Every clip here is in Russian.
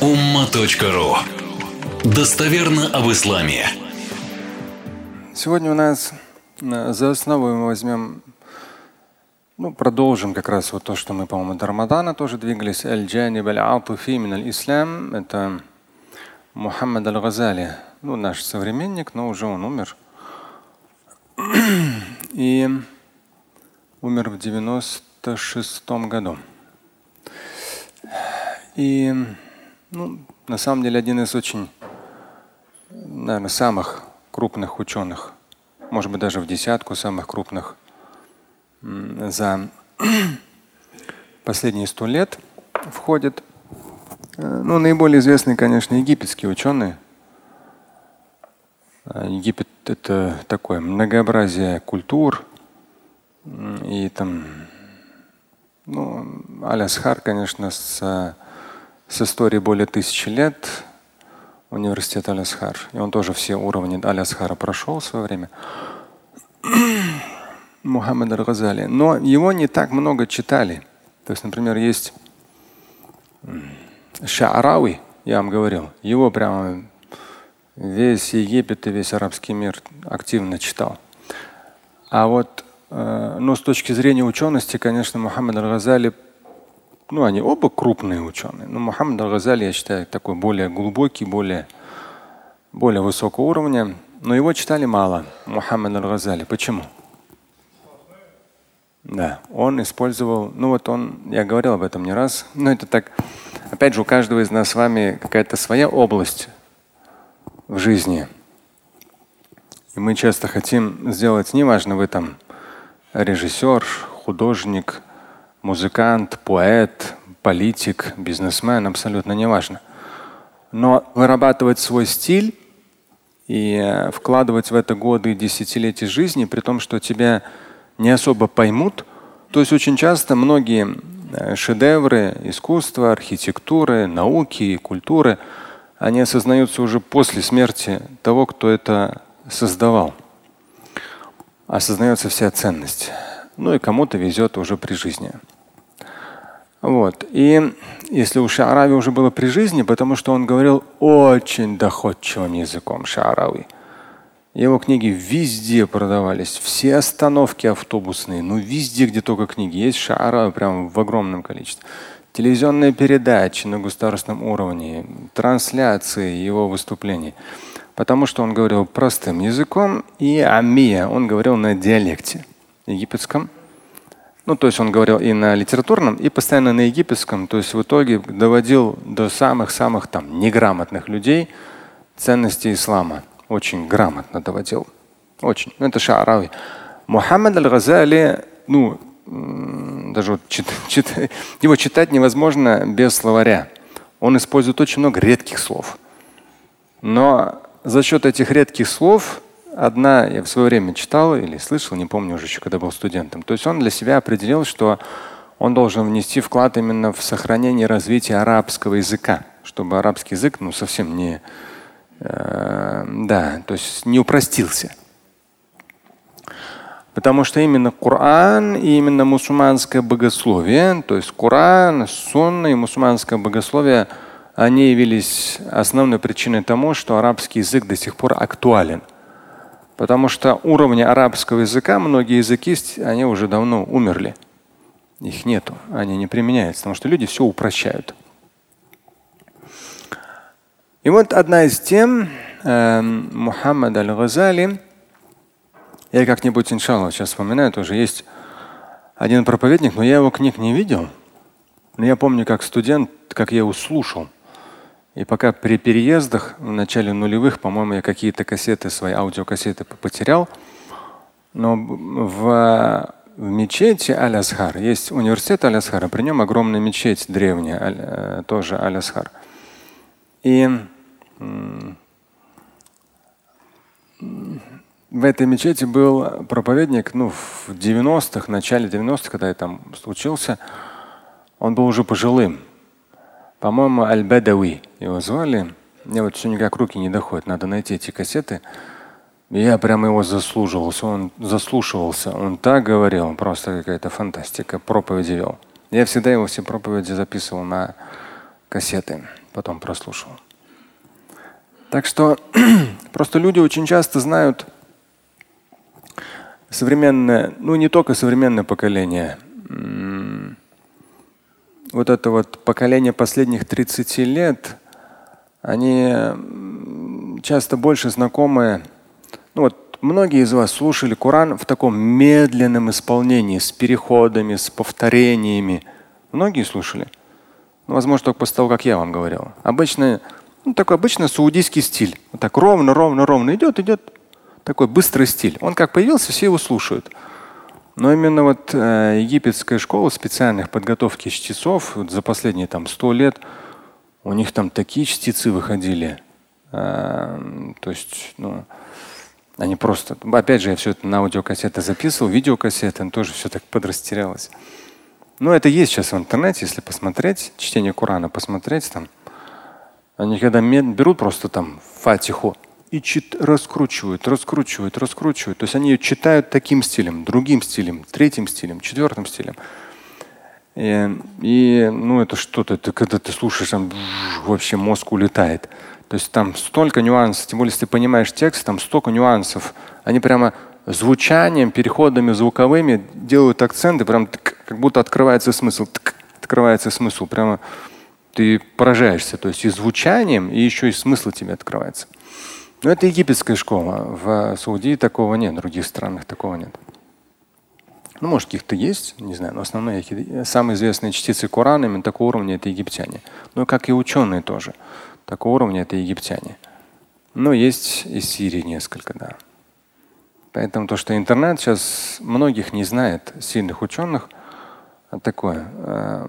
umma.ru Достоверно об исламе. Сегодня у нас э, за основу мы возьмем, ну, продолжим как раз вот то, что мы, по-моему, до Рамадана тоже двигались. Аль-Джаниб аль-Атуфи мин аль-Ислам. Это Мухаммад аль-Газали. Ну, наш современник, но уже он умер. И умер в 96 году. И ну, на самом деле один из очень, наверное, самых крупных ученых, может быть, даже в десятку самых крупных за последние сто лет входит. Э, ну, наиболее известный, конечно, египетские ученые. А Египет – это такое многообразие культур. И там, ну, Аль-Асхар, конечно, с с историей более тысячи лет университет Аль-Асхар. И он тоже все уровни Аль-Асхара прошел в свое время. Мухаммад Аль-Газали. Но его не так много читали. То есть, например, есть Шаарауи, я вам говорил, его прямо весь Египет и весь арабский мир активно читал. А вот, э, но с точки зрения учености, конечно, Мухаммад Аль-Газали ну, они оба крупные ученые. Но Мухаммад Аль-Газали, я считаю, такой более глубокий, более, более высокого уровня. Но его читали мало, Мухаммад Аль-Газали. Почему? Да, он использовал, ну вот он, я говорил об этом не раз, но это так, опять же, у каждого из нас с вами какая-то своя область в жизни. И мы часто хотим сделать, неважно, вы там режиссер, художник, музыкант, поэт, политик, бизнесмен, абсолютно неважно. Но вырабатывать свой стиль и э, вкладывать в это годы и десятилетия жизни, при том, что тебя не особо поймут. То есть очень часто многие э, шедевры искусства, архитектуры, науки, культуры, они осознаются уже после смерти того, кто это создавал. Осознается вся ценность. Ну и кому-то везет уже при жизни. Вот. И если у Шаарави уже было при жизни, потому что он говорил очень доходчивым языком Шаарави. Его книги везде продавались, все остановки автобусные, ну везде, где только книги есть, Шаарави прям в огромном количестве. Телевизионные передачи на государственном уровне, трансляции его выступлений. Потому что он говорил простым языком и амия, он говорил на диалекте египетском. Ну, то есть он говорил и на литературном, и постоянно на египетском. То есть в итоге доводил до самых-самых там неграмотных людей ценности ислама. Очень грамотно доводил. Очень. Ну, это Шаарави. Мухаммад аль-Газали, ну, даже вот чит, чит, его читать невозможно без словаря. Он использует очень много редких слов. Но за счет этих редких слов одна, я в свое время читал или слышал, не помню уже еще, когда был студентом. То есть он для себя определил, что он должен внести вклад именно в сохранение и развитие арабского языка, чтобы арабский язык ну, совсем не, э, да, то есть не упростился. Потому что именно Коран и именно мусульманское богословие, то есть Коран, Сунна и мусульманское богословие, они явились основной причиной тому, что арабский язык до сих пор актуален – Потому что уровни арабского языка, многие языки, они уже давно умерли. Их нету, они не применяются, потому что люди все упрощают. И вот одна из тем э, Мухаммад аль-Газали, я как-нибудь, иншаллах, сейчас вспоминаю, тоже есть один проповедник, но я его книг не видел. Но я помню, как студент, как я его слушал. И пока при переездах в начале нулевых, по-моему, я какие-то кассеты, свои аудиокассеты потерял. Но в, в мечети Аль-Асхар есть университет Аль-Асхара, при нем огромная мечеть древняя, аль, э, тоже Аль-Асхар. И в этой мечети был проповедник, ну, в 90-х, начале 90-х, когда я там случился, он был уже пожилым. По-моему, Аль-Бадави его звали. Мне вот все никак руки не доходят. Надо найти эти кассеты. Я прямо его заслуживался. Он заслушивался. Он так говорил, просто какая-то фантастика. Проповеди вел. Я всегда его все проповеди записывал на, кассеты, потом прослушал. Так что просто люди очень часто знают современное, ну не только современное поколение, вот это вот поколение последних 30 лет, они часто больше знакомы. Ну вот многие из вас слушали Коран в таком медленном исполнении, с переходами, с повторениями. Многие слушали. Ну, возможно, только после того, как я вам говорил. Обычно, ну, такой обычный саудийский стиль. Вот так ровно, ровно, ровно идет, идет. Такой быстрый стиль. Он как появился, все его слушают. Но именно вот э, египетская школа специальных подготовки чтецов вот за последние там сто лет у них там такие чтецы выходили. Э, то есть, ну, они просто, опять же, я все это на аудиокассеты записывал, видеокассеты, тоже все так подрастерялось. Но это есть сейчас в интернете, если посмотреть, чтение Корана посмотреть там. Они когда берут просто там фатиху, и чит, раскручивают, раскручивают, раскручивают. То есть они ее читают таким стилем, другим стилем, третьим стилем, четвертым стилем. И, и ну это что-то, это когда ты слушаешь, там вообще мозг улетает. То есть там столько нюансов, тем более, если ты понимаешь текст, там столько нюансов. Они прямо звучанием, переходами звуковыми делают акценты, прям как будто открывается смысл, открывается смысл. Прямо ты поражаешься. То есть и звучанием, и еще и смысл тебе открывается. Но это египетская школа. В Саудии такого нет, в других странах такого нет. Ну, может, каких-то есть, не знаю, но основные, самые известные частицы Корана именно такого уровня это египтяне. Ну, как и ученые тоже. Такого уровня это египтяне. Но есть из Сирии несколько, да. Поэтому то, что интернет сейчас многих не знает, сильных ученых, такое. Э,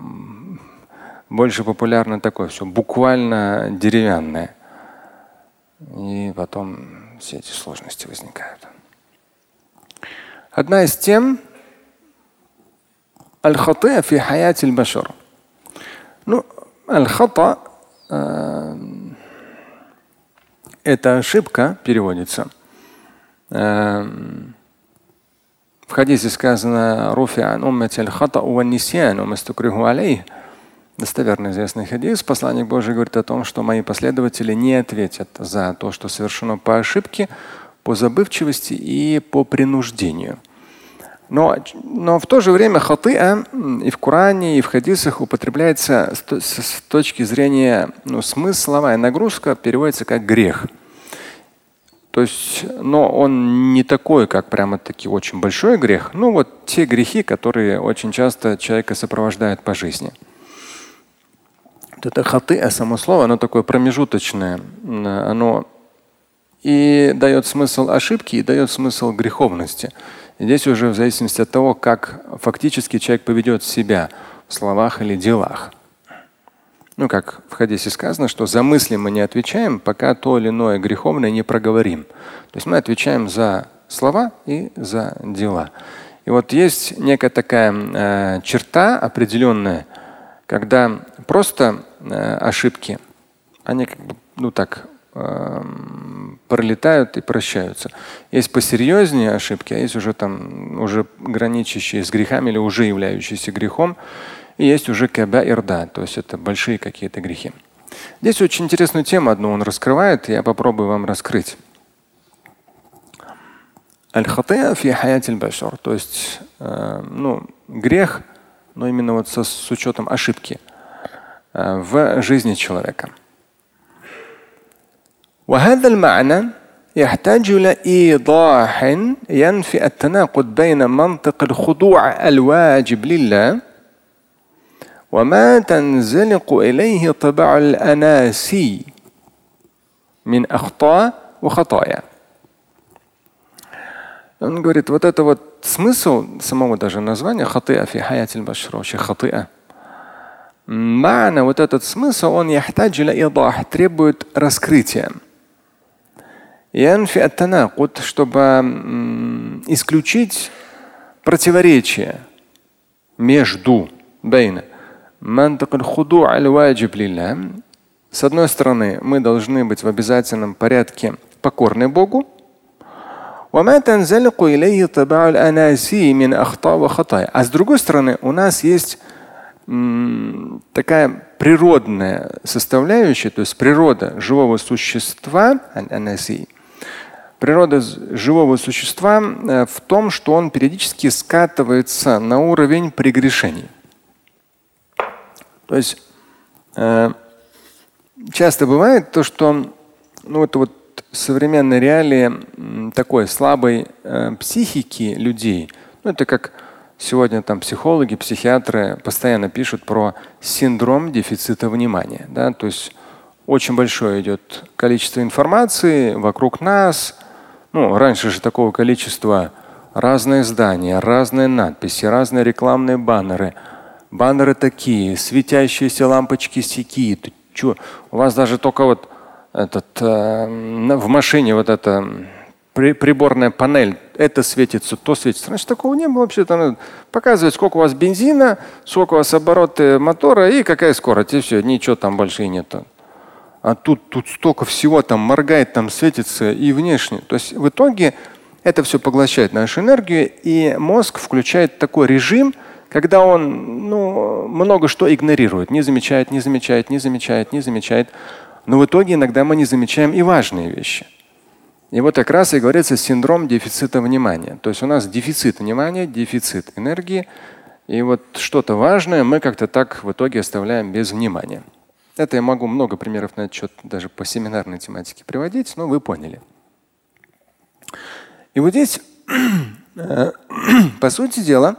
больше популярно такое все, буквально деревянное. И потом все эти сложности возникают. Одна из тем аль-хатия фи хаяти аль-башар. Ну, аль-хата э, это ошибка, переводится. Э, в хадисе сказано «Руфи ан уммати аль-хата ва алейх» достоверно известный хадис, посланник Божий говорит о том, что мои последователи не ответят за то, что совершено по ошибке, по забывчивости и по принуждению. Но, но в то же время хатыа и в Коране, и в хадисах употребляется с, точки зрения ну, смысла, и нагрузка переводится как грех. То есть, но он не такой, как прямо таки очень большой грех. Ну вот те грехи, которые очень часто человека сопровождают по жизни. Вот это хаты, а само слово, оно такое промежуточное. Оно и дает смысл ошибки, и дает смысл греховности. И здесь уже в зависимости от того, как фактически человек поведет себя в словах или делах. Ну, как в хадисе сказано, что за мысли мы не отвечаем, пока то или иное греховное не проговорим. То есть мы отвечаем за слова и за дела. И вот есть некая такая э, черта определенная, когда просто э, ошибки, они как бы, ну так, э, пролетают и прощаются. Есть посерьезнее ошибки, а есть уже там уже граничащие с грехами или уже являющиеся грехом. И есть уже каба ирда, то есть это большие какие-то грехи. Здесь очень интересную тему одну он раскрывает, я попробую вам раскрыть. Аль-хатия фи то есть э, ну, грех – но именно вот со, с учетом ошибки э, в жизни человека. وهذا المعنى يحتاج إلى إيضاح ينفي التناقض بين منطق الخضوع الواجب لله وما تنزلق إليه طبع الأناسي من أخطاء وخطايا. Он говорит, вот это вот смысл самого даже названия хатыа фи хаятиль вообще хатыа. Мана, вот этот смысл, он яхтаджиля идах, требует раскрытия. Янфи аттанакут, чтобы исключить противоречие между бейна. С одной стороны, мы должны быть в обязательном порядке покорны Богу, а с другой стороны, у нас есть такая природная составляющая, то есть природа живого существа, природа живого существа э, в том, что он периодически скатывается на уровень прегрешений. То есть э, часто бывает то, что ну, это вот современной реалии такой слабой э, психики людей, ну, это как Сегодня там психологи, психиатры постоянно пишут про синдром дефицита внимания. Да? То есть очень большое идет количество информации вокруг нас. Ну, раньше же такого количества разные здания, разные надписи, разные рекламные баннеры. Баннеры такие, светящиеся лампочки сякие. Чё? У вас даже только вот этот, э, в машине вот это при, приборная панель, это светится, то светится. Раньше такого не было вообще. Там показывает, сколько у вас бензина, сколько у вас обороты мотора и какая скорость. И все, ничего там больше и нет. А тут, тут столько всего там моргает, там светится и внешне. То есть в итоге это все поглощает нашу энергию, и мозг включает такой режим, когда он ну, много что игнорирует, не замечает, не замечает, не замечает, не замечает. Но в итоге иногда мы не замечаем и важные вещи. И вот как раз и говорится синдром дефицита внимания. То есть у нас дефицит внимания, дефицит энергии. И вот что-то важное мы как-то так в итоге оставляем без внимания. Это я могу много примеров на этот счет даже по семинарной тематике приводить, но вы поняли. И вот здесь, по сути дела,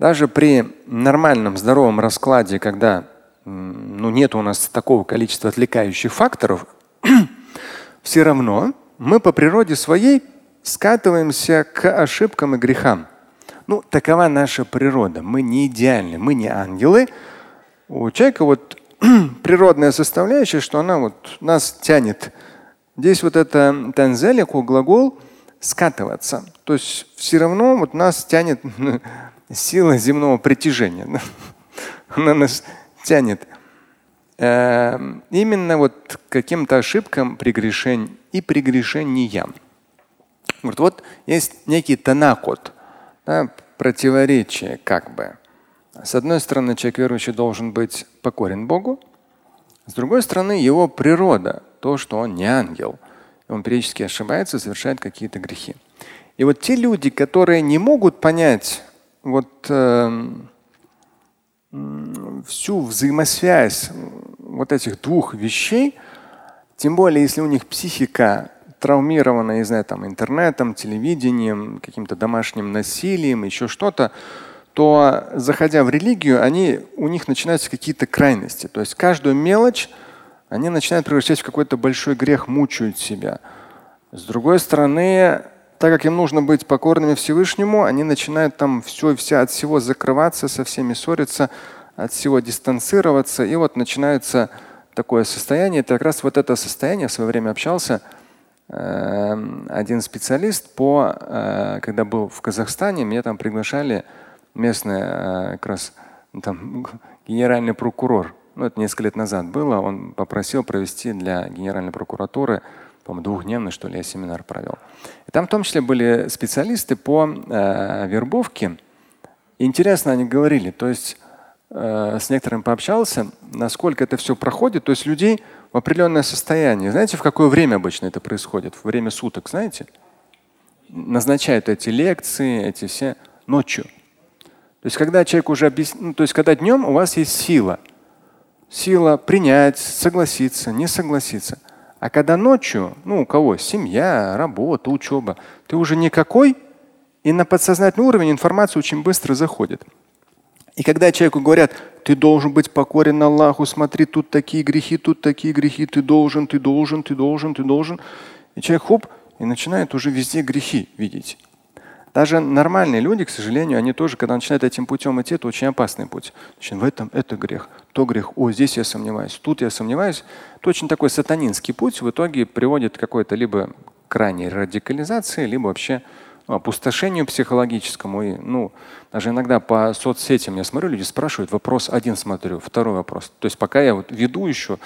даже при нормальном здоровом раскладе, когда ну, нет у нас такого количества отвлекающих факторов, все равно мы по природе своей скатываемся к ошибкам и грехам. Ну, такова наша природа. Мы не идеальны, мы не ангелы. У человека вот природная составляющая, что она вот нас тянет. Здесь вот это танзелику глагол скатываться. То есть все равно вот нас тянет сила земного притяжения. Она нас тянет Эм, именно вот каким-то ошибкам, прегрешениям и прегрешениям. Вот, вот есть некий танакот, да, противоречие как бы. С одной стороны, человек верующий должен быть покорен Богу, с другой стороны, его природа, то, что он не ангел. Он периодически ошибается, совершает какие-то грехи. И вот те люди, которые не могут понять вот, э, всю взаимосвязь вот этих двух вещей, тем более если у них психика травмирована, не знаю, там интернетом, телевидением, каким-то домашним насилием, еще что-то, то заходя в религию, они, у них начинаются какие-то крайности. То есть каждую мелочь они начинают превращать в какой-то большой грех, мучают себя. С другой стороны, так как им нужно быть покорными Всевышнему, они начинают там все вся от всего закрываться, со всеми ссориться, от всего дистанцироваться. И вот начинается такое состояние. Это как раз вот это состояние, в свое время общался э, один специалист по, э, когда был в Казахстане, меня там приглашали местные э, как раз там генеральный прокурор. Ну, это несколько лет назад было. Он попросил провести для генеральной прокуратуры по-моему, двухдневный, что ли, я семинар провел. И там в том числе были специалисты по э, вербовке. Интересно они говорили, то есть Э, с некоторыми пообщался, насколько это все проходит. То есть людей в определенное состояние. Знаете, в какое время обычно это происходит? В время суток, знаете? Назначают эти лекции, эти все ночью. То есть когда человек уже объясняет, ну, то есть когда днем у вас есть сила. Сила принять, согласиться, не согласиться. А когда ночью, ну у кого семья, работа, учеба, ты уже никакой, и на подсознательный уровень информация очень быстро заходит. И когда человеку говорят, ты должен быть покорен Аллаху, смотри, тут такие грехи, тут такие грехи, ты должен, ты должен, ты должен, ты должен. И человек хоп, и начинает уже везде грехи видеть. Даже нормальные люди, к сожалению, они тоже, когда начинают этим путем идти, это очень опасный путь. Значит, в этом это грех, то грех, о, здесь я сомневаюсь, тут я сомневаюсь. Это очень такой сатанинский путь в итоге приводит к какой-то либо крайней радикализации, либо вообще опустошению психологическому. И, ну, даже иногда по соцсетям я смотрю, люди спрашивают, вопрос один смотрю, второй вопрос. То есть пока я вот веду еще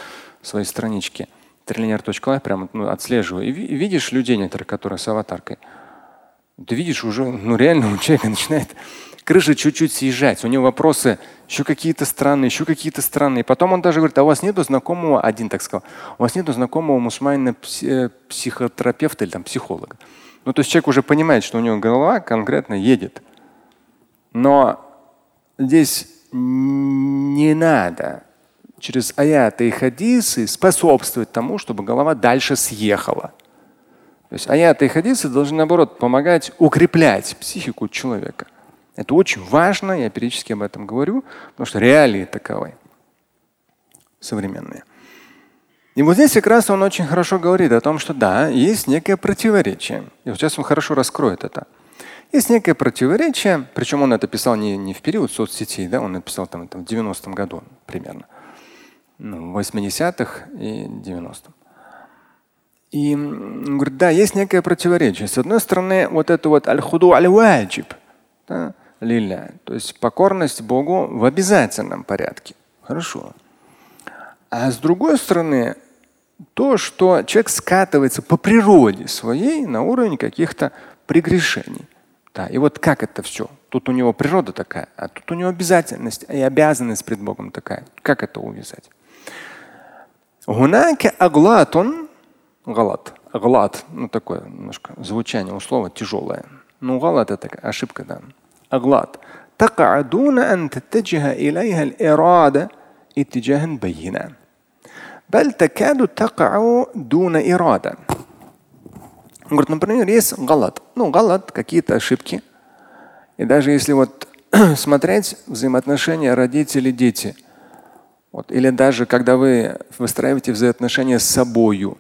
свои странички, триллионер.лайф прямо ну, отслеживаю. И видишь людей некоторых, которые с аватаркой. Ты видишь уже, ну реально у человека начинает крыша чуть-чуть съезжать, у него вопросы еще какие-то странные, еще какие-то странные. Потом он даже говорит, а у вас нету знакомого, один так сказал, у вас нету знакомого мусульманина э, психотерапевта или там психолога. Ну, то есть человек уже понимает, что у него голова конкретно едет. Но здесь не надо через аяты и хадисы способствовать тому, чтобы голова дальше съехала. То есть аяты и хадисы должны, наоборот, помогать укреплять психику человека. Это очень важно, я периодически об этом говорю, потому что реалии таковы современные. И вот здесь как раз он очень хорошо говорит о том, что да, есть некое противоречие. И вот сейчас он хорошо раскроет это. Есть некое противоречие, причем он это писал не, не в период соцсетей, да, он написал там, там в 90-м году примерно, ну, в 80-х и 90-м. И он говорит, да, есть некое противоречие. С одной стороны, вот это вот аль-худу аль-ваджиб, да, лиля, то есть покорность Богу в обязательном порядке. Хорошо. А с другой стороны, то, что человек скатывается по природе своей на уровень каких-то прегрешений. Да, и вот как это все? Тут у него природа такая, а тут у него обязательность и обязанность пред Богом такая. Как это увязать? Гунака аглатун галат. Аглат, ну такое немножко звучание у слова тяжелое. Ну галат это ошибка, да. أغلاط تقع دون أن تتجه إليها الإرادة اتجاها بينا بل تكاد تقع دون إرادة Говорит, например, есть галат. Ну, галат, какие-то ошибки. И даже если вот смотреть взаимоотношения родители-дети, вот, или даже когда вы выстраиваете взаимоотношения с собою,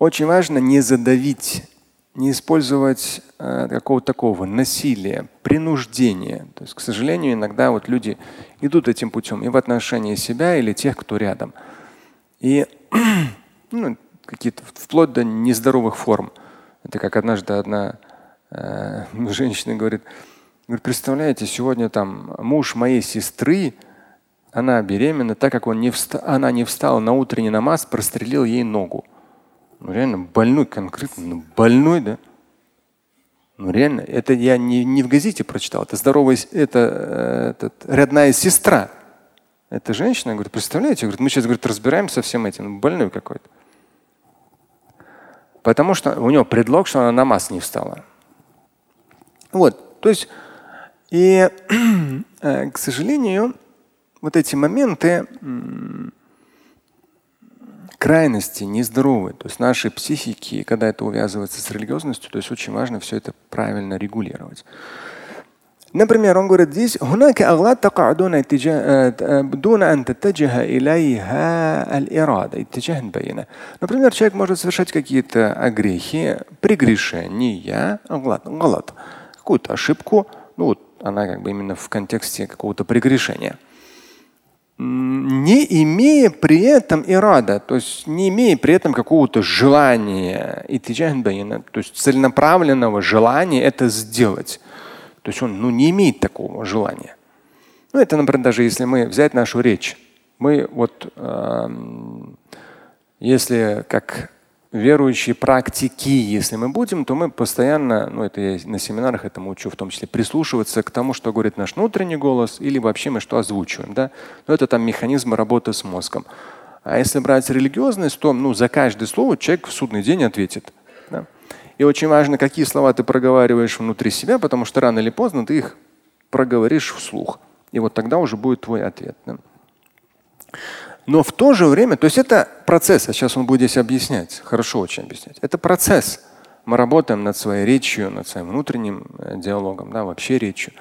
очень важно не задавить не использовать э, какого-то такого насилия, принуждения. То есть, к сожалению, иногда вот люди идут этим путем и в отношении себя или тех, кто рядом. И ну, какие-то вплоть до нездоровых форм. Это как однажды одна э, женщина говорит, говорит, представляете, сегодня там муж моей сестры, она беременна, так как он не вста, она не встала на утренний намаз, прострелил ей ногу. Ну реально больной конкретно, ну больной, да? Ну реально, это я не, не в газете прочитал, это здоровая, это, э, это родная сестра. Эта женщина говорит, представляете, говорит, мы сейчас говорит, разбираемся со всем этим, ну, больной какой-то. Потому что у него предлог, что она намаз не встала. Вот, то есть, и, э, к сожалению, вот эти моменты, крайности нездоровы. То есть нашей психики, когда это увязывается с религиозностью, то есть очень важно все это правильно регулировать. Например, он говорит здесь هناك أغلاط تقع دون اتجاه دون أن تتجه إليها الإرادة اتجاه بينة. Например, человек может совершать какие-то огрехи, прегрешения, галат, галат, какую-то ошибку, ну вот она как бы именно в контексте какого-то прегрешения не имея при этом ирада, то есть не имея при этом какого-то желания, то есть целенаправленного желания это сделать. То есть он ну, не имеет такого желания. Ну, это, например, даже если мы взять нашу речь. Мы вот, э, если как верующие практики, если мы будем, то мы постоянно, ну это я на семинарах этому учу, в том числе прислушиваться к тому, что говорит наш внутренний голос, или вообще мы что озвучиваем. Да? Но это там механизмы работы с мозгом. А если брать религиозность, то ну, за каждое слово человек в судный день ответит. Да? И очень важно, какие слова ты проговариваешь внутри себя, потому что рано или поздно ты их проговоришь вслух. И вот тогда уже будет твой ответ. Да? Но в то же время, то есть это процесс, а сейчас он будет здесь объяснять, хорошо очень объяснять. Это процесс. Мы работаем над своей речью, над своим внутренним э, диалогом, да, вообще речью.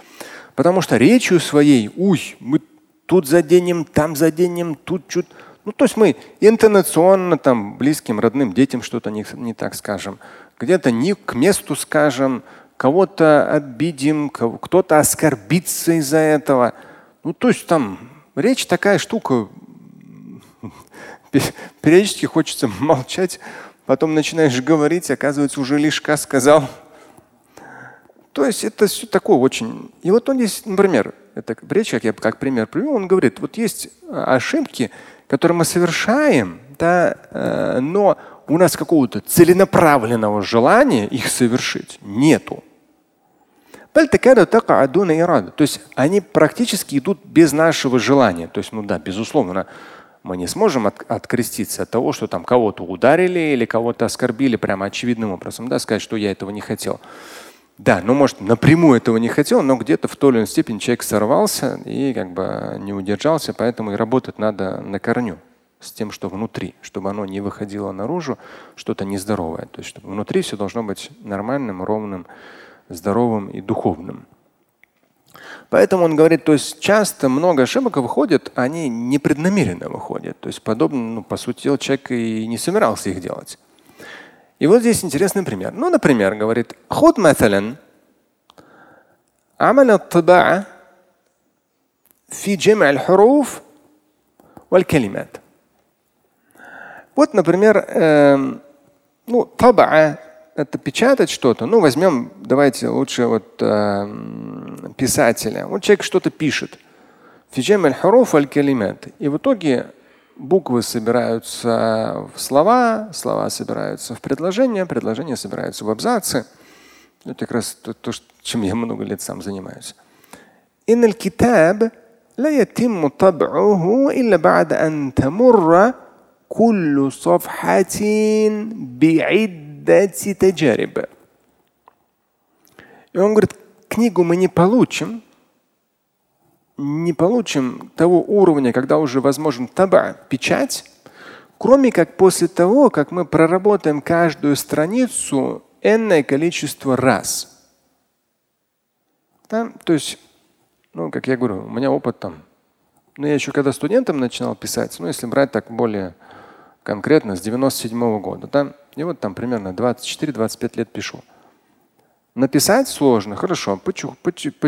Потому что речью своей, уй, мы тут заденем, там заденем, тут чуть. Ну, то есть мы интонационно там близким, родным детям что-то не, не так скажем, где-то не к месту скажем, кого-то обидим, кто-то оскорбится из-за этого. Ну, то есть там речь такая штука, периодически хочется молчать, потом начинаешь говорить, оказывается, уже лишка сказал. То есть это все такое очень. И вот он здесь, например, это речь, как я как пример привел, он говорит, вот есть а, ошибки, которые мы совершаем, да, э, но у нас какого-то целенаправленного желания их совершить нету. То есть они практически идут без нашего желания. То есть, ну да, безусловно, мы не сможем от, откреститься от того, что там кого-то ударили или кого-то оскорбили прямо очевидным образом, да, сказать, что я этого не хотел. Да, ну может напрямую этого не хотел, но где-то в той или иной степени человек сорвался и как бы не удержался, поэтому и работать надо на корню с тем, что внутри, чтобы оно не выходило наружу, что-то нездоровое. То есть чтобы внутри все должно быть нормальным, ровным, здоровым и духовным. Поэтому он говорит, то есть часто много ошибок выходит, они непреднамеренно выходят. То есть подобно, ну, по сути дела, человек и не собирался их делать. И вот здесь интересный пример. Ну, например, говорит, ход مثلا عمل الطباعة في جمع الحروف والكلمات. Вот, например, э, ну, таба это печатать что-то. Ну, возьмем, давайте лучше вот э, писателя. Вот человек что-то пишет. И в итоге буквы собираются в слова, слова собираются в предложения, предложения собираются в абзацы. Это как раз то, то чем я много лет сам занимаюсь. إن الكتاب لا يتم طبعه إلا بعد أن تمر كل صفحة بعدة تجارب. И он говорит, книгу мы не получим, не получим того уровня, когда уже возможен таба, печать, кроме как после того, как мы проработаем каждую страницу энное количество раз. Да? То есть, ну, как я говорю, у меня опыт там. Ну, я еще когда студентом начинал писать, ну, если брать так более конкретно, с 97 -го года, да, и вот там примерно 24-25 лет пишу. Написать сложно, хорошо, по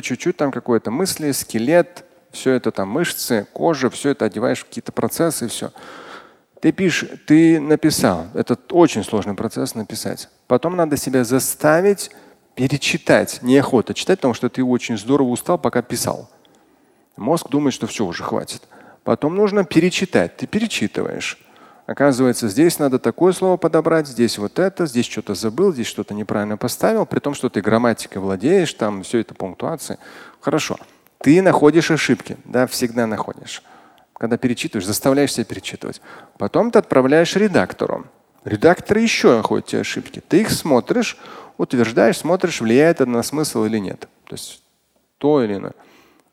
чуть-чуть там какое-то мысли, скелет, все это там мышцы, кожа, все это одеваешь в какие-то процессы, все. Ты пишешь, ты написал. Это очень сложный процесс написать. Потом надо себя заставить перечитать. Неохота читать, потому что ты очень здорово устал, пока писал. Мозг думает, что все, уже хватит. Потом нужно перечитать. Ты перечитываешь. Оказывается, здесь надо такое слово подобрать, здесь вот это, здесь что-то забыл, здесь что-то неправильно поставил, при том, что ты грамматикой владеешь, там все это пунктуация. Хорошо. Ты находишь ошибки, да, всегда находишь. Когда перечитываешь, заставляешь себя перечитывать. Потом ты отправляешь редактору. Редактор еще находит те ошибки. Ты их смотришь, утверждаешь, смотришь, влияет это на смысл или нет. То есть то или иное.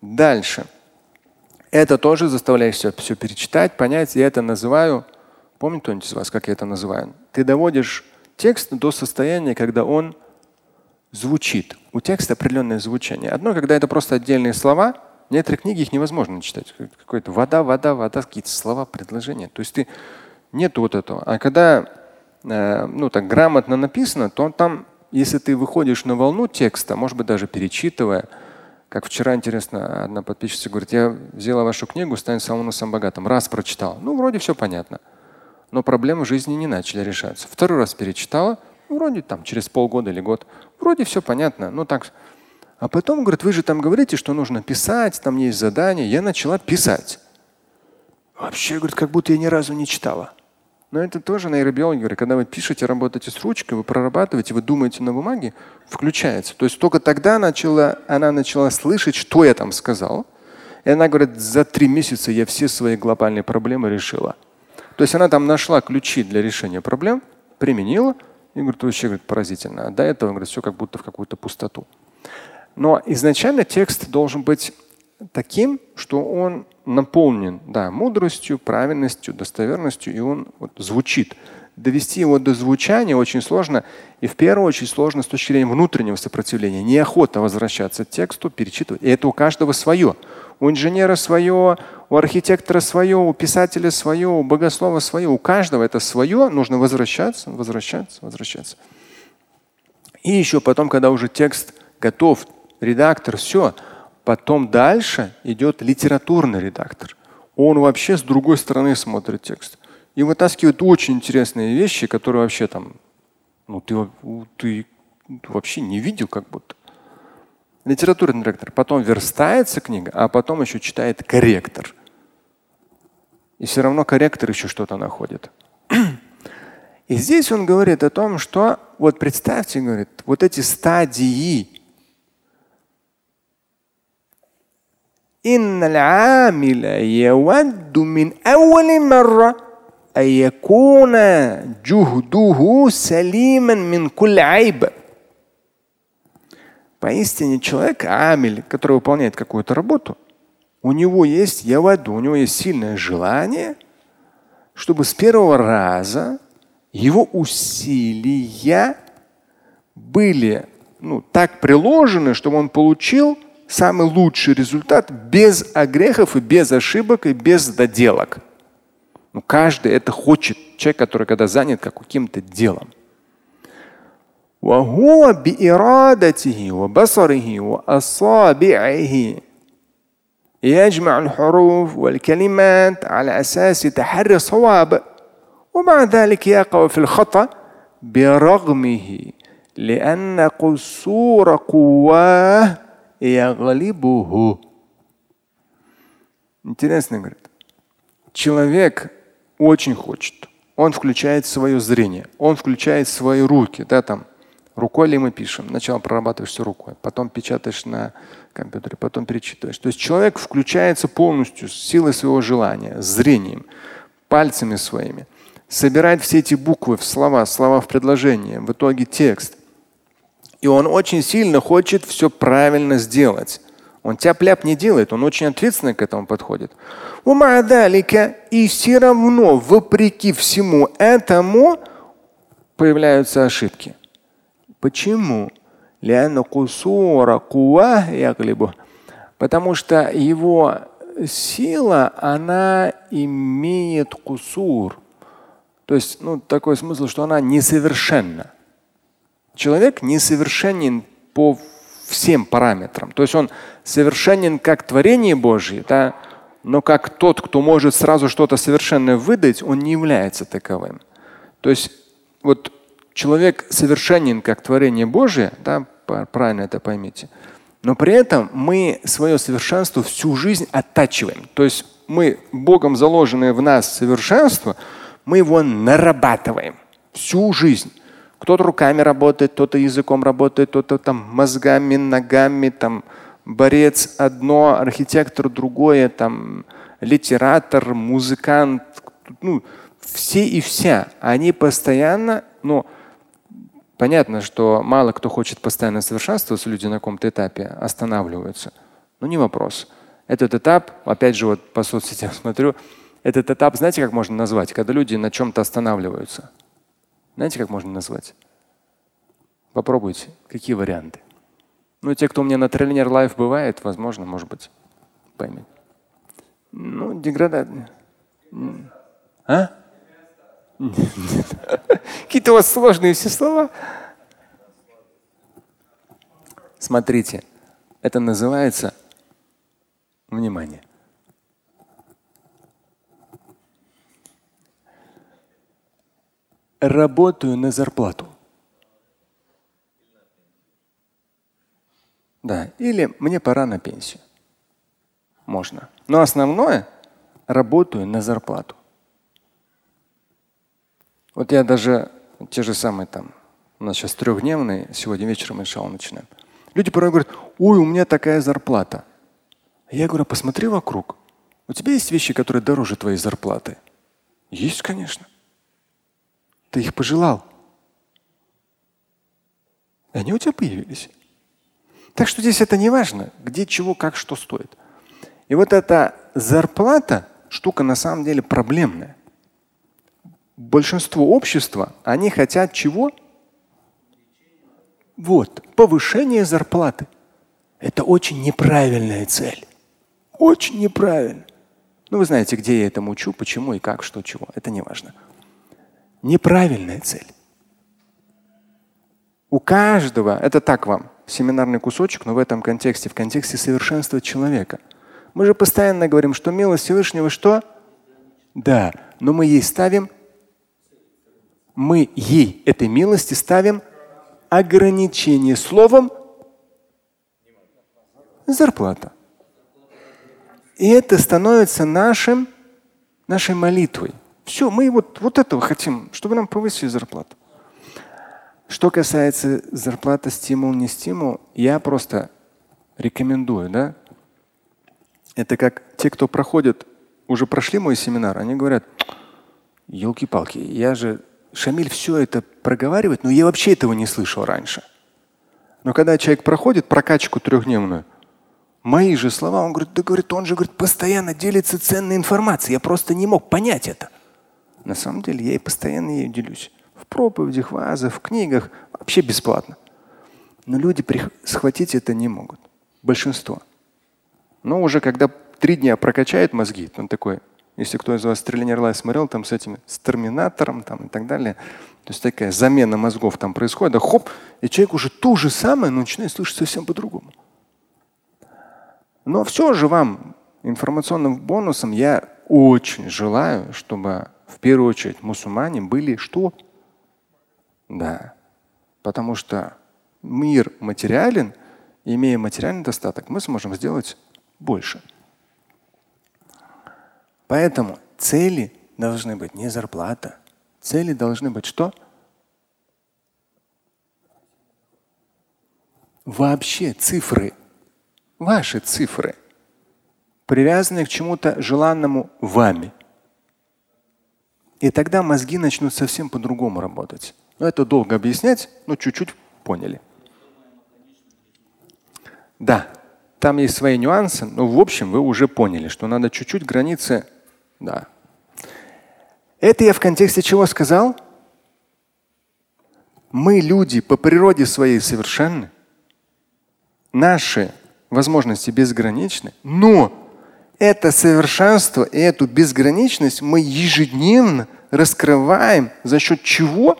Дальше. Это тоже заставляешь себя все перечитать, понять. Я это называю Помните кто-нибудь из вас, как я это называю? Ты доводишь текст до состояния, когда он звучит. У текста определенное звучание. Одно, когда это просто отдельные слова, некоторые книги их невозможно читать. Какой-то вода, вода, вода, какие-то слова, предложения. То есть ты нет вот этого. А когда э, ну, так грамотно написано, то там, если ты выходишь на волну текста, может быть, даже перечитывая, как вчера, интересно, одна подписчица говорит, я взяла вашу книгу «Стань самым самым богатым». Раз прочитал. Ну, вроде все понятно но проблемы жизни не начали решаться. Второй раз перечитала, вроде там через полгода или год, вроде все понятно, ну так. А потом, говорит, вы же там говорите, что нужно писать, там есть задание. Я начала писать. Вообще, говорит, как будто я ни разу не читала. Но это тоже нейробиологи говорят, когда вы пишете, работаете с ручкой, вы прорабатываете, вы думаете на бумаге, включается. То есть только тогда начала, она начала слышать, что я там сказал. И она говорит, за три месяца я все свои глобальные проблемы решила. То есть она там нашла ключи для решения проблем, применила, и говорит, вообще говорит, поразительно. А до этого говорит, все как будто в какую-то пустоту. Но изначально текст должен быть таким, что он наполнен да, мудростью, правильностью, достоверностью, и он вот звучит. Довести его до звучания очень сложно. И в первую очередь сложно с точки зрения внутреннего сопротивления. Неохота возвращаться к тексту, перечитывать. И это у каждого свое. У инженера свое, у архитектора свое, у писателя свое, у богослова свое. У каждого это свое. Нужно возвращаться, возвращаться, возвращаться. И еще потом, когда уже текст готов, редактор, все, потом дальше идет литературный редактор. Он вообще с другой стороны смотрит текст и вытаскивает очень интересные вещи, которые вообще там, ну ты, ты вообще не видел как будто литературный директор, потом верстается книга, а потом еще читает корректор. И все равно корректор еще что-то находит. И здесь он говорит о том, что вот представьте, говорит, вот эти стадии إن العامل يود من أول مرة أن يكون جهده سليما من كل عيب. Поистине человек, амиль, который выполняет какую-то работу, у него есть яваду, у него есть сильное желание, чтобы с первого раза его усилия были ну, так приложены, чтобы он получил самый лучший результат без огрехов и без ошибок и без доделок. Ну, каждый это хочет. Человек, который когда занят каким-то делом. وهو بإرادته وبصره وأصابعه يجمع الحروف والكلمات على أساس تحري الصواب ومع ذلك يقع في الخطأ برغمه لأن قصور قواه يغلبه. Интересно, говорит. Человек очень хочет. Он включает свое зрение, он включает свои руки, да, там, рукой ли мы пишем, сначала прорабатываешь все рукой, потом печатаешь на компьютере, потом перечитываешь. То есть человек включается полностью с силой своего желания, зрением, пальцами своими, собирает все эти буквы в слова, слова в предложение, в итоге текст. И он очень сильно хочет все правильно сделать. Он тяп-ляп не делает, он очень ответственно к этому подходит. И все равно, вопреки всему этому, появляются ошибки. Почему? Потому что его сила, она имеет кусур. То есть, ну, такой смысл, что она несовершенна. Человек несовершенен по всем параметрам. То есть он совершенен как творение Божье, да, но как тот, кто может сразу что-то совершенное выдать, он не является таковым. То есть вот человек совершенен как творение Божие, да, правильно это поймите, но при этом мы свое совершенство всю жизнь оттачиваем. То есть мы Богом заложенное в нас совершенство, мы его нарабатываем всю жизнь. Кто-то руками работает, кто-то языком работает, кто-то там мозгами, ногами, там борец одно, архитектор другое, там литератор, музыкант, ну, все и вся. Они постоянно, ну, понятно, что мало кто хочет постоянно совершенствоваться, люди на каком-то этапе останавливаются. Ну, не вопрос. Этот этап, опять же, вот по соцсетям смотрю, этот этап, знаете, как можно назвать? Когда люди на чем-то останавливаются. Знаете, как можно назвать? Попробуйте. Какие варианты? Ну, те, кто у меня на тренер лайф бывает, возможно, может быть, поймет. Ну, деградация. А? Какие-то у вас сложные все слова. Смотрите, это называется внимание. работаю на зарплату. Да, или мне пора на пенсию. Можно. Но основное работаю на зарплату. Вот я даже те же самые там, у нас сейчас трехдневный, сегодня вечером иншалла начинаем. Люди порой говорят, ой, у меня такая зарплата. Я говорю, посмотри вокруг. У тебя есть вещи, которые дороже твоей зарплаты? Есть, конечно. Ты их пожелал. И они у тебя появились. Так что здесь это не важно, где, чего, как, что стоит. И вот эта зарплата штука на самом деле проблемная. Большинство общества, они хотят чего? Вот, повышение зарплаты. Это очень неправильная цель. Очень неправильно. Ну, вы знаете, где я этому учу, почему и как, что, чего. Это не важно неправильная цель. У каждого, это так вам, семинарный кусочек, но в этом контексте, в контексте совершенства человека. Мы же постоянно говорим, что милость Всевышнего что? Да, но мы ей ставим, мы ей, этой милости ставим ограничение словом зарплата. И это становится нашим, нашей молитвой. Все, мы вот, вот этого хотим, чтобы нам повысили зарплату. Что касается зарплаты, стимул, не стимул, я просто рекомендую, да, Это как те, кто проходит, уже прошли мой семинар, они говорят, елки-палки, я же, Шамиль все это проговаривает, но я вообще этого не слышал раньше. Но когда человек проходит прокачку трехдневную, мои же слова, он говорит, да говорит, он же говорит, постоянно делится ценной информацией. Я просто не мог понять это. На самом деле я и постоянно ею делюсь. В проповедях, вазах, в книгах, вообще бесплатно. Но люди схватить это не могут. Большинство. Но уже когда три дня прокачает мозги, он такой, если кто из вас триллионер лайф смотрел, там с этим, с терминатором там, и так далее, то есть такая замена мозгов там происходит, да хоп, и человек уже то же самое, но начинает слышать совсем по-другому. Но все же вам информационным бонусом я очень желаю, чтобы в первую очередь мусульмане были что? Да. Потому что мир материален, имея материальный достаток, мы сможем сделать больше. Поэтому цели должны быть не зарплата. Цели должны быть что? Вообще цифры. Ваши цифры. Привязанные к чему-то желанному вами. И тогда мозги начнут совсем по-другому работать. Но это долго объяснять, но чуть-чуть поняли. Да, там есть свои нюансы, но в общем вы уже поняли, что надо чуть-чуть границы да. Это я в контексте чего сказал? Мы люди по природе своей совершенны. Наши возможности безграничны, но это совершенство и эту безграничность мы ежедневно раскрываем за счет чего?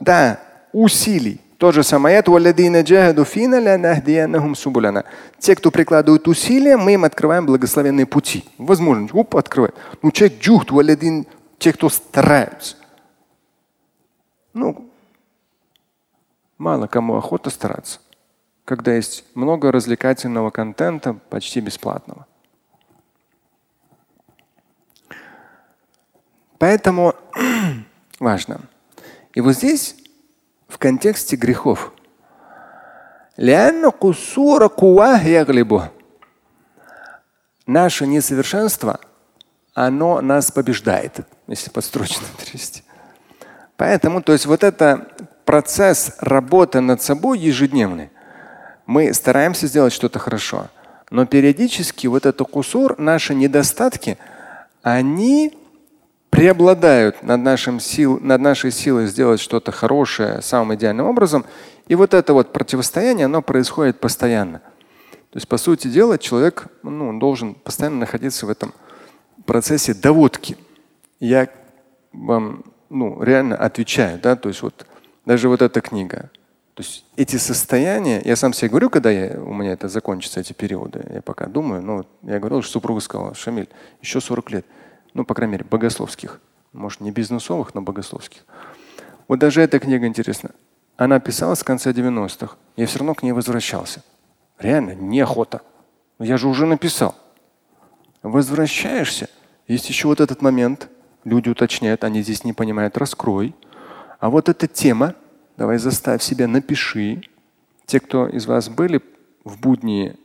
Да, усилий. То же самое. Те, кто прикладывают усилия, мы им открываем благословенные пути. Возможно, оп, открывает. Ну, человек джухт, валядин, те, кто стараются. Ну, мало кому охота стараться, когда есть много развлекательного контента, почти бесплатного. Поэтому важно. И вот здесь в контексте грехов. Наше несовершенство, оно нас побеждает, если подстрочно перевести. Поэтому, то есть вот это процесс работы над собой ежедневный. Мы стараемся сделать что-то хорошо, но периодически вот это кусур, наши недостатки, они преобладают над, нашим сил, над нашей силой сделать что-то хорошее самым идеальным образом. И вот это вот противостояние, оно происходит постоянно. То есть, по сути дела, человек ну, должен постоянно находиться в этом процессе доводки. Я вам ну, реально отвечаю, да, то есть вот даже вот эта книга. То есть эти состояния, я сам себе говорю, когда я, у меня это закончится, эти периоды, я пока думаю, ну, я говорил, что супруга сказала, Шамиль, еще 40 лет ну, по крайней мере, богословских. Может, не бизнесовых, но богословских. Вот даже эта книга интересна. Она писалась с конца 90-х. Я все равно к ней возвращался. Реально, неохота. Я же уже написал. Возвращаешься. Есть еще вот этот момент. Люди уточняют, они здесь не понимают, раскрой. А вот эта тема, давай заставь себя, напиши. Те, кто из вас были в будни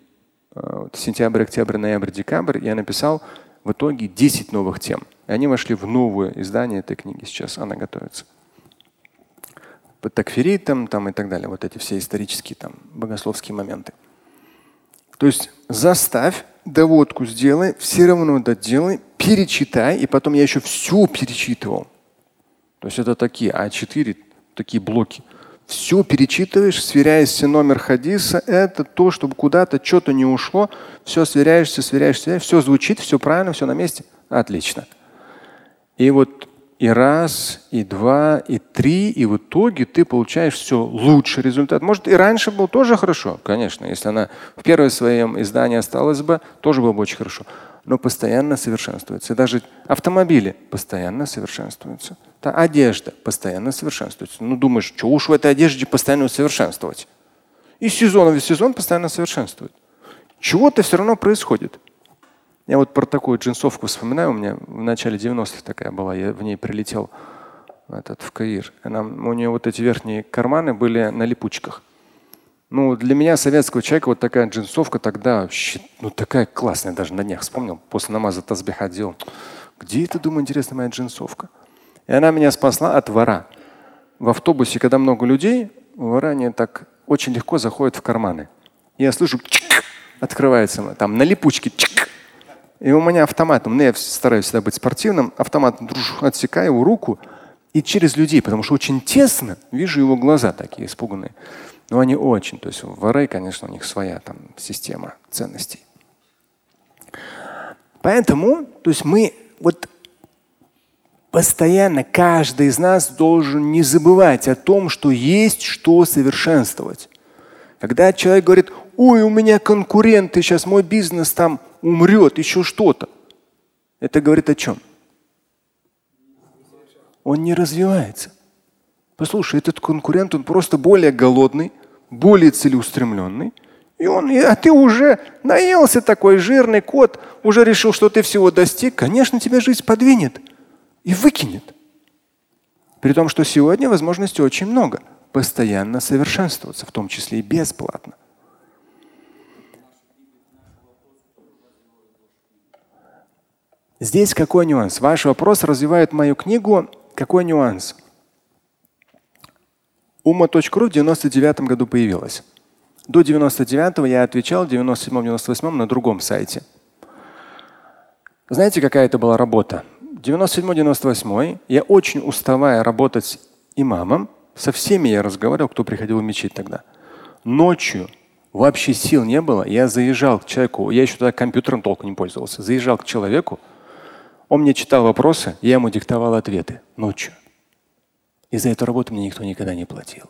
э, сентябрь, октябрь, ноябрь, декабрь, я написал в итоге 10 новых тем. И они вошли в новое издание этой книги. Сейчас она готовится. По такферитам там, и так далее. Вот эти все исторические там, богословские моменты. То есть заставь, доводку сделай, все равно доделай, перечитай. И потом я еще все перечитывал. То есть это такие А4, такие блоки. Все перечитываешь, сверяешься номер хадиса. Это то, чтобы куда-то что-то не ушло. Все сверяешься, сверяешься, сверяешься. Все звучит, все правильно, все на месте. Отлично. И вот и раз, и два, и три, и в итоге ты получаешь все лучший результат. Может, и раньше был тоже хорошо, конечно. Если она в первом своем издании осталась бы, тоже было бы очень хорошо. Но постоянно совершенствуется. Даже автомобили постоянно совершенствуются. Та одежда постоянно совершенствуется. Ну, думаешь, что уж в этой одежде постоянно совершенствовать? И сезон в сезон постоянно совершенствует. Чего-то все равно происходит. Я вот про такую джинсовку вспоминаю. У меня в начале 90-х такая была. Я в ней прилетел этот, в Каир. Она, у нее вот эти верхние карманы были на липучках. Ну, для меня, советского человека, вот такая джинсовка тогда вообще, ну, такая классная, даже на днях вспомнил, после намаза тазбих одел. Где это, думаю, интересно, моя джинсовка? И она меня спасла от вора. В автобусе, когда много людей, вора они так очень легко заходят в карманы. Я слышу, чик, открывается, там на липучке, чик. И у меня автомат, ну, я стараюсь всегда быть спортивным, автомат отсекаю его руку и через людей, потому что очень тесно вижу его глаза такие испуганные. Но они очень, то есть воры, конечно, у них своя там система ценностей. Поэтому, то есть мы вот постоянно каждый из нас должен не забывать о том, что есть что совершенствовать. Когда человек говорит, ой, у меня конкуренты, сейчас мой бизнес там умрет, еще что-то. Это говорит о чем? Он не развивается. Послушай, этот конкурент, он просто более голодный, более целеустремленный. И он, а ты уже наелся такой жирный кот, уже решил, что ты всего достиг. Конечно, тебя жизнь подвинет и выкинет. При том, что сегодня возможностей очень много. Постоянно совершенствоваться, в том числе и бесплатно. Здесь какой нюанс? Ваш вопрос развивает мою книгу. Какой нюанс? Ума.ру в 99 году появилась. До 99 я отвечал, в 97-98 на другом сайте. Знаете, какая это была работа? 97-98 я очень уставая работать имамом, со всеми я разговаривал, кто приходил в мечеть тогда. Ночью вообще сил не было. Я заезжал к человеку, я еще тогда компьютером толком не пользовался. Заезжал к человеку, он мне читал вопросы, я ему диктовал ответы ночью. И за эту работу мне никто никогда не платил.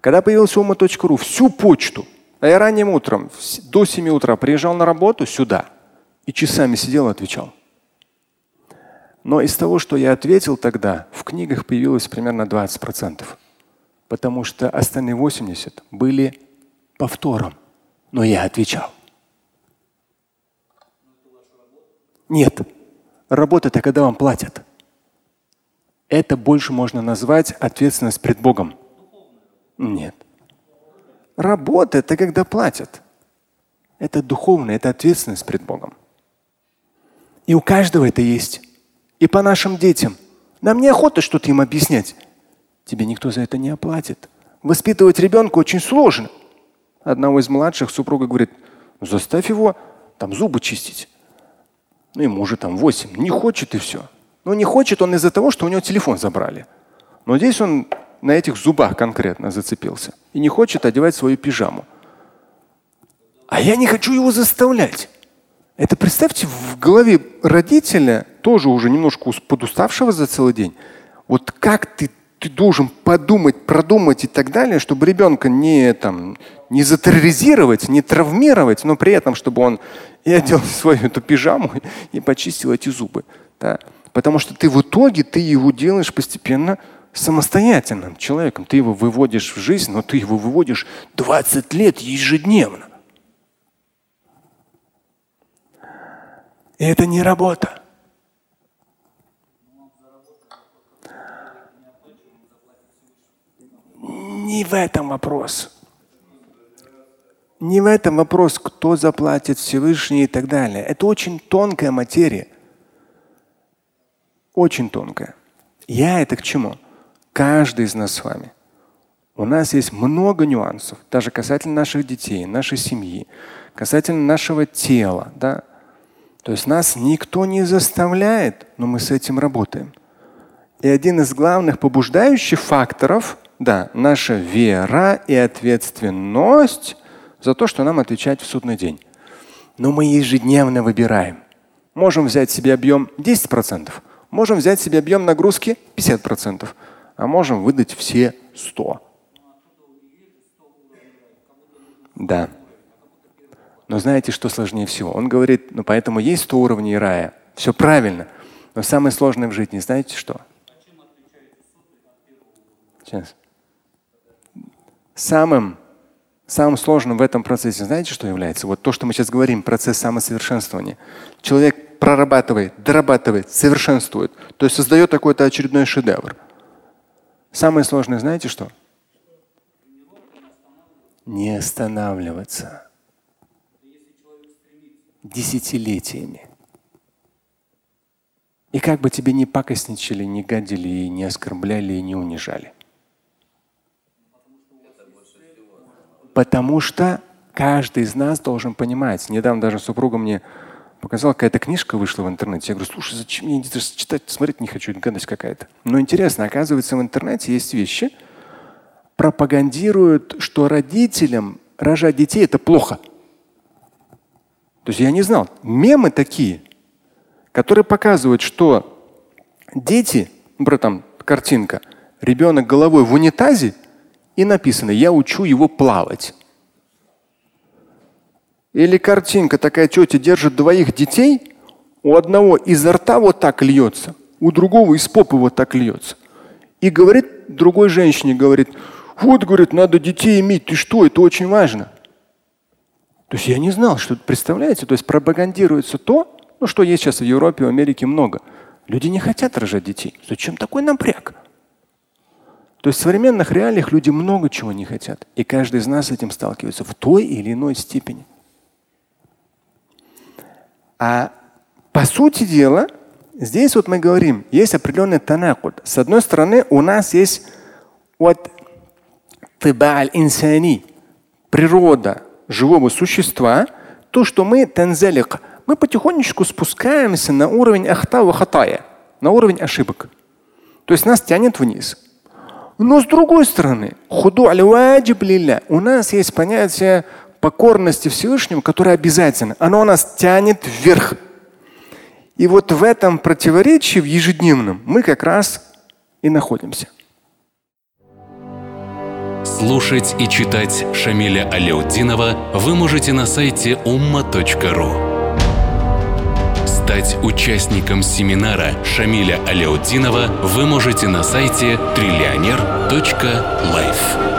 Когда появился ума.ру, всю почту, а я ранним утром до 7 утра приезжал на работу сюда и часами сидел и отвечал. Но из того, что я ответил тогда, в книгах появилось примерно 20%. Потому что остальные 80 были повтором. Но я отвечал. Нет. Работа это когда вам платят. Это больше можно назвать ответственность пред Богом. Нет. Работа это когда платят. Это духовное, это ответственность пред Богом. И у каждого это есть. И по нашим детям. Нам неохота что-то им объяснять. Тебе никто за это не оплатит. Воспитывать ребенка очень сложно. Одного из младших супруга говорит, «Ну, заставь его там зубы чистить. Ну, ему уже там 8. Не хочет и все. Но не хочет он из-за того, что у него телефон забрали. Но здесь он на этих зубах конкретно зацепился. И не хочет одевать свою пижаму. А я не хочу его заставлять. Это представьте в голове родителя, тоже уже немножко подуставшего за целый день. Вот как ты, ты должен подумать, продумать и так далее, чтобы ребенка не, там, не затерроризировать, не травмировать, но при этом, чтобы он и одел свою эту пижаму и почистил эти зубы. Да? Потому что ты в итоге ты его делаешь постепенно самостоятельным человеком. Ты его выводишь в жизнь, но ты его выводишь 20 лет ежедневно. И это не работа. Не в этом вопрос. Не в этом вопрос, кто заплатит Всевышний и так далее. Это очень тонкая материя. Очень тонкая. Я это к чему? Каждый из нас с вами. У нас есть много нюансов, даже касательно наших детей, нашей семьи, касательно нашего тела. Да? То есть нас никто не заставляет, но мы с этим работаем. И один из главных побуждающих факторов, да, наша вера и ответственность за то, что нам отвечать в судный день. Но мы ежедневно выбираем. Можем взять себе объем 10%, Можем взять себе объем нагрузки 50%, а можем выдать все 100. Да. Но знаете, что сложнее всего? Он говорит, ну поэтому есть 100 уровней рая. Все правильно. Но самое сложное в жизни, знаете что? Сейчас. Самым, самым сложным в этом процессе, знаете, что является? Вот то, что мы сейчас говорим, процесс самосовершенствования. Человек прорабатывает, дорабатывает, совершенствует. То есть создает какой-то очередной шедевр. Самое сложное, знаете что? не останавливаться десятилетиями. И как бы тебе не пакостничали, не гадили, и не оскорбляли и не унижали. Потому что каждый из нас должен понимать. Недавно даже супруга мне показала, какая-то книжка вышла в интернете. Я говорю, слушай, зачем мне читать, смотреть не хочу, гадость какая-то. Но интересно, оказывается, в интернете есть вещи, пропагандируют, что родителям рожать детей это плохо. То есть я не знал. Мемы такие, которые показывают, что дети, например, там картинка, ребенок головой в унитазе, и написано, я учу его плавать. Или картинка, такая тетя держит двоих детей, у одного изо рта вот так льется, у другого из попы вот так льется. И говорит другой женщине, говорит, вот, говорит, надо детей иметь, ты что, это очень важно. То есть я не знал, что, представляете, то есть пропагандируется то, ну что есть сейчас в Европе, в Америке много. Люди не хотят рожать детей. Зачем такой напряг? То есть в современных реалиях люди много чего не хотят. И каждый из нас с этим сталкивается в той или иной степени. А по сути дела, здесь вот мы говорим, есть определенный танакут. С одной стороны, у нас есть вот инсани, природа живого существа, то, что мы танзалик, мы потихонечку спускаемся на уровень ахтава хатая, на уровень ошибок. То есть нас тянет вниз. Но с другой стороны, худу у нас есть понятие покорности Всевышнему, которая обязательно, оно нас тянет вверх. И вот в этом противоречии в ежедневном мы как раз и находимся. Слушать и читать Шамиля Аляутдинова вы можете на сайте umma.ru. Стать участником семинара Шамиля Аляутдинова вы можете на сайте триллионер.life.